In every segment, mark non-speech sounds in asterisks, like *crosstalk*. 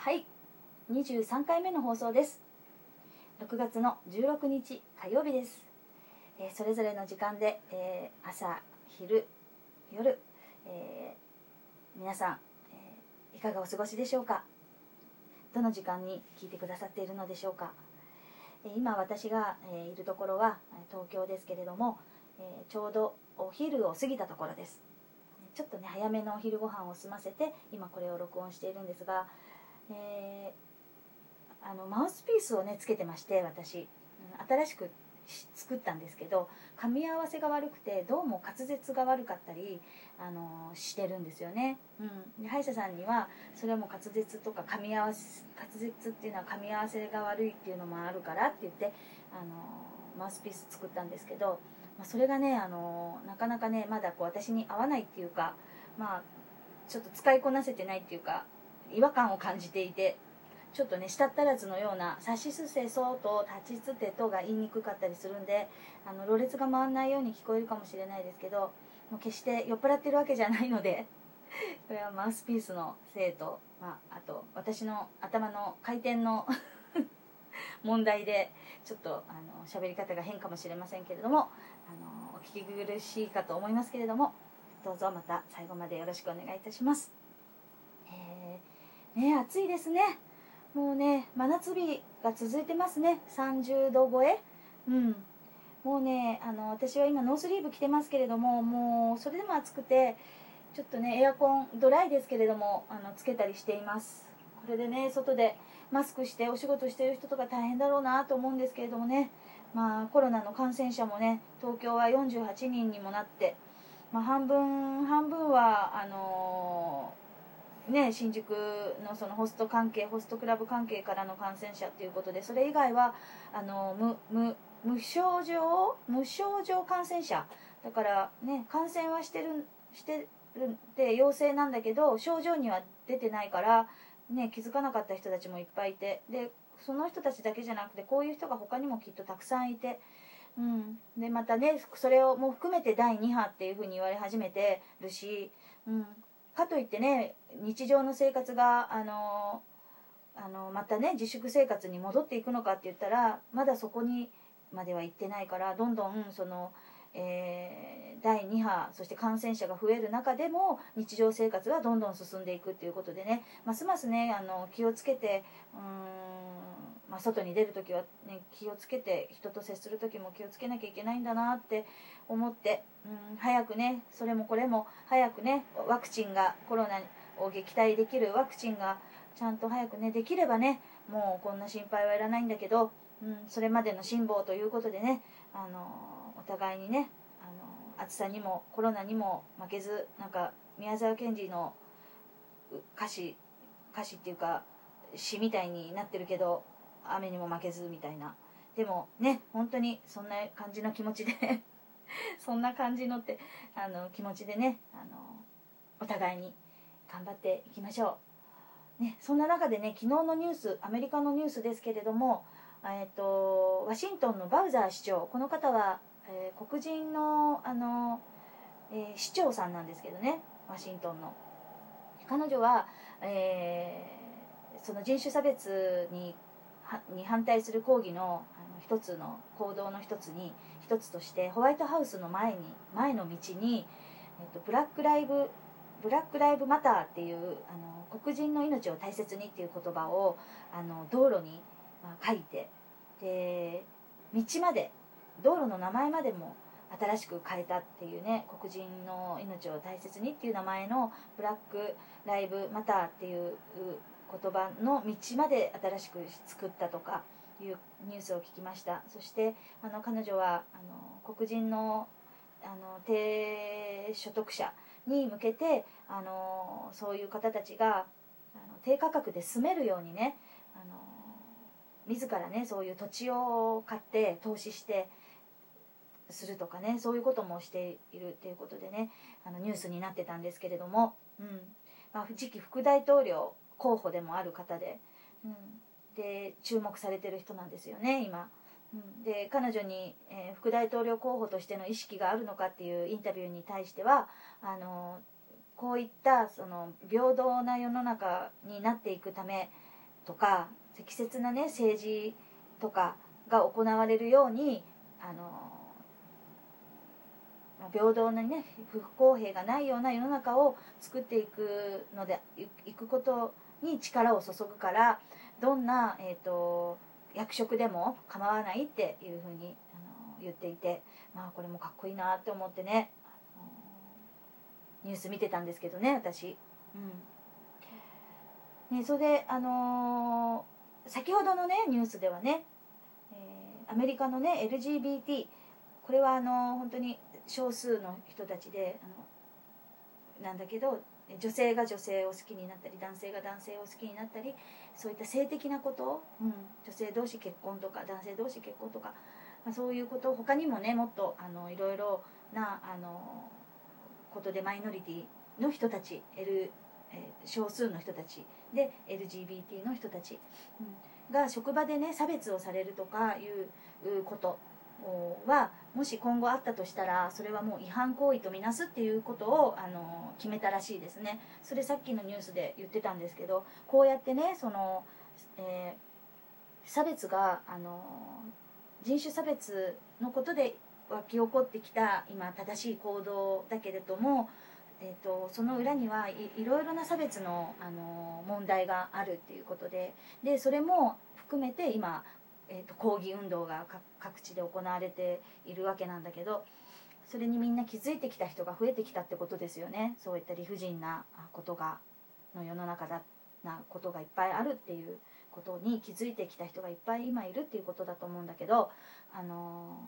はい。23回目の放送です。6月の16日火曜日です、えーそれぞれの時間で、えー朝昼夜、えー皆さん、えいかがお過ごしでしょうか？どの時間に聞いてくださっているのでしょうか、え今私が、えいるところは東京ですけれども、えちょうどお昼を過ぎたところです。ちょっとね早めのお昼ご飯を済ませて今これを録音しているんですが、えあのマウスピースをねつけてまして私。新しく作ったんですけど噛み合わせが悪くてどうも滑舌が悪かったり、あのしてるんですよね、うん、で歯医者さんにはそれはもう滑舌とか噛み合わせ滑舌っていうのは噛み合わせが悪いっていうのもあるからって言って、あのマウスピース作ったんですけど、まあ、それがね、あのなかなかねまだこう私に合わないっていうかまあちょっと使いこなせてないっていうか違和感を感じていてちょっとね舌足らずのような「さしすせそ」と「立ちつてと」が言いにくかったりするんであのろれつが回らないように聞こえるかもしれないですけどもう決して酔っ払ってるわけじゃないのでこれはマウスピースのせいと、まあ、あと私の頭の回転の *laughs* 問題でちょっとあの喋り方が変かもしれませんけれどもあのお聞き苦しいかと思いますけれどもどうぞまた最後までよろしくお願いいたします。ね暑いですね。もうね真夏日が続いてますね。30度超え。うん。もうねあの私は今ノースリーブ着てますけれどももうそれでも暑くてちょっとねエアコンドライですけれどもあのつけたりしています。これでね外でマスクしてお仕事してる人とか大変だろうなと思うんですけれどもね。まあコロナの感染者もね東京は48人にもなって、まあ、半分半分はあのね、新宿のそのホスト関係ホストクラブ関係からの感染者ということでそれ以外はあの無無無症状無症状感染者だからね感染はしてるしてるで陽性なんだけど症状には出てないから、ね、気づかなかった人たちもいっぱいいてでその人たちだけじゃなくてこういう人が他にもきっとたくさんいて。うん、でまたねそれをもう含めて第2波っていうふうに言われ始めてるし、うん、かといってね日常の生活があのあのまたね自粛生活に戻っていくのかって言ったらまだそこにまでは行ってないからどんどんその、えー第2波そして感染者が増える中でも日常生活はどんどん進んでいくっていうことでねますますねあの気をつけてうーん、まあ、外に出る時は、ね、気をつけて人と接する時も気をつけなきゃいけないんだなって思って、うん、早くねそれもこれも早くねワクチンがコロナを撃退できるワクチンがちゃんと早くねできればねもうこんな心配はいらないんだけど、うん、それまでの辛抱ということでねあのお互いにねあの暑さにもコロナにも負けずなんか宮沢賢治の歌詞歌詞っていうか詩みたいになってるけど雨にも負けずみたいな。でもね本当にそんな感じの気持ちで *laughs* そんな感じのってあの気持ちでねあのお互いに頑張っていきましょう、ね、そんな中でね昨日のニュースアメリカのニュースですけれども、えー、とワシントンのバウザー市長この方は、えー黒人のあの、えー市長さんなんですけどねワシントンの。彼女は、えーその人種差別にに反対する抗議のあの一つの行動の一つに一つとしてホワイトハウスの前に前の道に、えー、とブラックライブブラック・ライブ・マターっていうあの黒人の命を大切にっていう言葉をあの道路に、まあ、書いてで道まで道路の名前までも新しく変えたっていうね黒人の命を大切にっていう名前のブラック・ライブ・マターっていう言葉の道まで新しく作ったとかいうニュースを聞きました。そしてあの彼女はあの黒人のあの低所得者に向けてあのそういう方たちがあの低価格で住めるようにねあの自らねそういう土地を買って投資してするとかねそういうこともしているっていうことでねあのニュースになってたんですけれども、うん。まあ、次期副大統領候補でもある方で,、うん、で注目されてる人なんですよね今。うん。で彼女に、えー副大統領候補としての意識があるのかっていうインタビューに対してはあのこういったその平等な世の中になっていくためとか適切なね政治とかが行われるようにあの平等なね不公平がないような世の中を作っていくのでいくことに力を注ぐからどんな、えーと、役職でも構わないっていうふうにあの言っていてまあこれもかっこいいなって思ってねニュース見てたんですけどね私。うんね、それで、あのー、先ほどのねニュースではね、えー、アメリカのね LGBT これはあのー、本当に少数の人たちであのなんだけど女性が女性を好きになったり男性が男性を好きになったりそういった性的なこと、うん、女性同士結婚とか男性同士結婚とか、まあ、そういうこと他にもねもっとあのいろいろなあのことでマイノリティの人たち L え少数の人たちで LGBT の人たち、うん、が職場でね差別をされるとかいうことはもし今後あったとしたらそれはもう違反行為とみなすっていうことをあの決めたらしいですね。それさっきのニュースで言ってたんですけどこうやってねその、えー、差別があの人種差別のことで湧き起こってきた今正しい行動だけれども、えーと、その裏にはいいろいろな差別のあの問題があるっていうことででそれも含めて今えーと、抗議運動が各地で行われているわけなんだけどそれにみんな気づいてきた人が増えてきたってことですよね。そういった理不尽なことがの世の中だなことがいっぱいあるっていうことに気づいてきた人がいっぱい今いるっていうことだと思うんだけどあの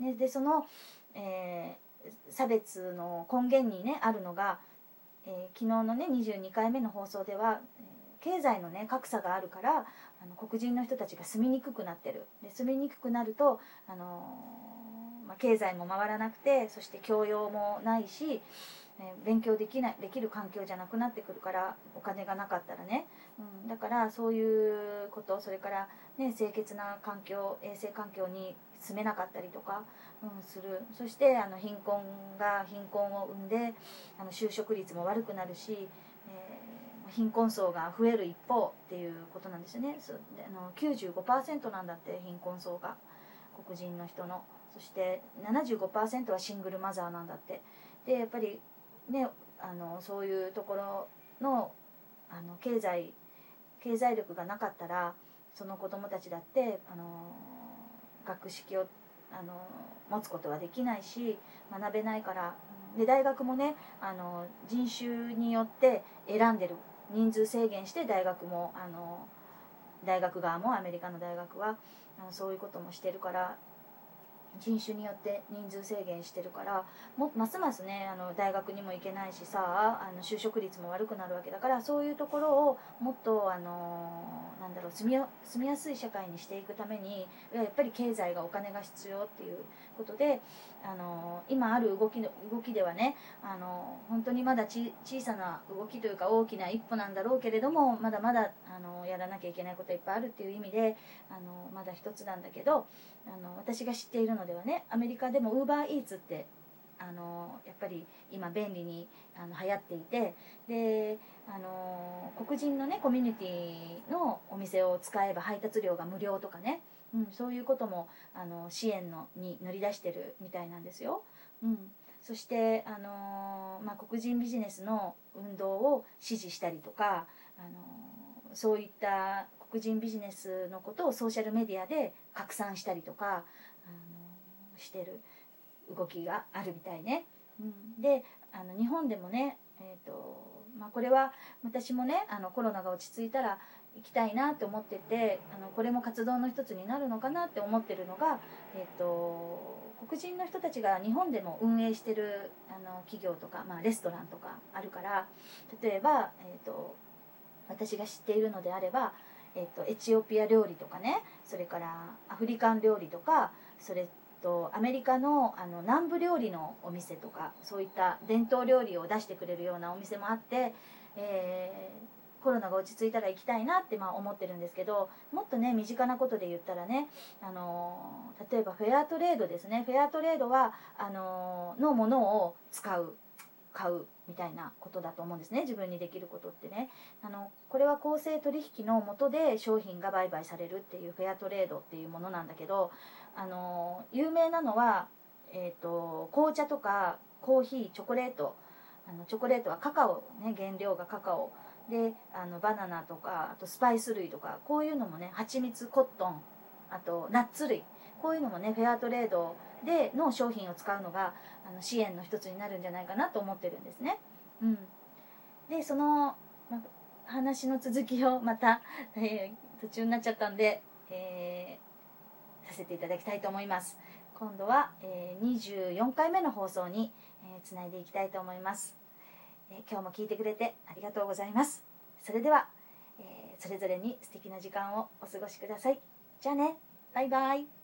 ー、ね、でその、えー、差別の根源にねあるのが、えー、昨日のね22回目の放送では、経済のね格差があるからあの黒人の人たちが住みにくくなってる。で住みにくくなると、あのまあ、経済も回らなくてそして教養もないし、え勉強できないできる環境じゃなくなってくるからお金がなかったらね、うん、だからそういうことそれから、ね、清潔な環境衛生環境に住めなかったりとか、うん、する。そしてあの貧困が貧困を生んであの就職率も悪くなるし貧困層が増える一方っていうことなんですよね。あの95%なんだって貧困層が。黒人の人の。そして75%はシングルマザーなんだって。でやっぱりねあのそういうところのあの経済経済力がなかったらその子供たちだってあの学識をあの持つことはできないし学べないから。で大学もねあの人種によって選んでる。人数制限して大学もあの大学側もアメリカの大学はあのそういうこともしてるから人種によって人数制限してるからもますますねあの大学にも行けないしさあの就職率も悪くなるわけだからそういうところをもっとあのなんだろう住みやすい社会にしていくためにやっぱり経済がお金が必要っていうことであの今ある動きの動きではねあの本当にまだ小さな動きというか大きな一歩なんだろうけれどもまだまだあのやらなきゃいけないこといっぱいあるっていう意味であのまだ一つなんだけどあの私が知っているのでではねアメリカでもウーバーイーツってあのやっぱり今便利にあの流行っていてであの黒人のねコミュニティのお店を使えば配達料が無料とかね、うん、そういうこともあの支援のに乗り出してるみたいなんですよ。うん、そしてあの、まあ、黒人ビジネスの運動を支持したりとかあのそういった黒人ビジネスのことをソーシャルメディアで拡散したりとかしてる動きがあるみたいね。うん、であの日本でもね、えーとまあ、これは私もねあのコロナが落ち着いたら行きたいなって思っててあのこれも活動の一つになるのかなって思ってるのが、えーと、黒人の人たちが日本でも運営してるあの企業とか、まあ、レストランとかあるから例えば、えーと私が知っているのであればえっと、エチオピア料理とかねそれからアフリカン料理とかそれとアメリカのあの南部料理のお店とかそういった伝統料理を出してくれるようなお店もあって、えー、コロナが落ち着いたら行きたいなってまあ思ってるんですけどもっとね身近なことで言ったらね、あの例えばフェアトレードですね。フェアトレードはあののものを使う買う。みたいなことだと思うんですね。自分にできることってね。あのこれは公正取引のもとで商品が売買されるっていうフェアトレードっていうものなんだけどあの有名なのは、えーと、紅茶とかコーヒーチョコレート。あのチョコレートはカカオね原料がカカオ。であのバナナとかあとスパイス類とかこういうのもね蜂蜜コットンあとナッツ類。こういうのもねフェアトレードでの商品を使うのがあの支援の一つになるんじゃないかなと思ってるんですね。うん、でその、ま、話の続きを *laughs* また、えー、途中になっちゃったんで、えー、させていただきたいと思います。今度は、えー、24回目の放送に、えー、つないでいきたいと思います、え今日も聞いてくれてありがとうございます。それでは、えそれぞれに素敵な時間をお過ごしください。じゃあね、バイバイ。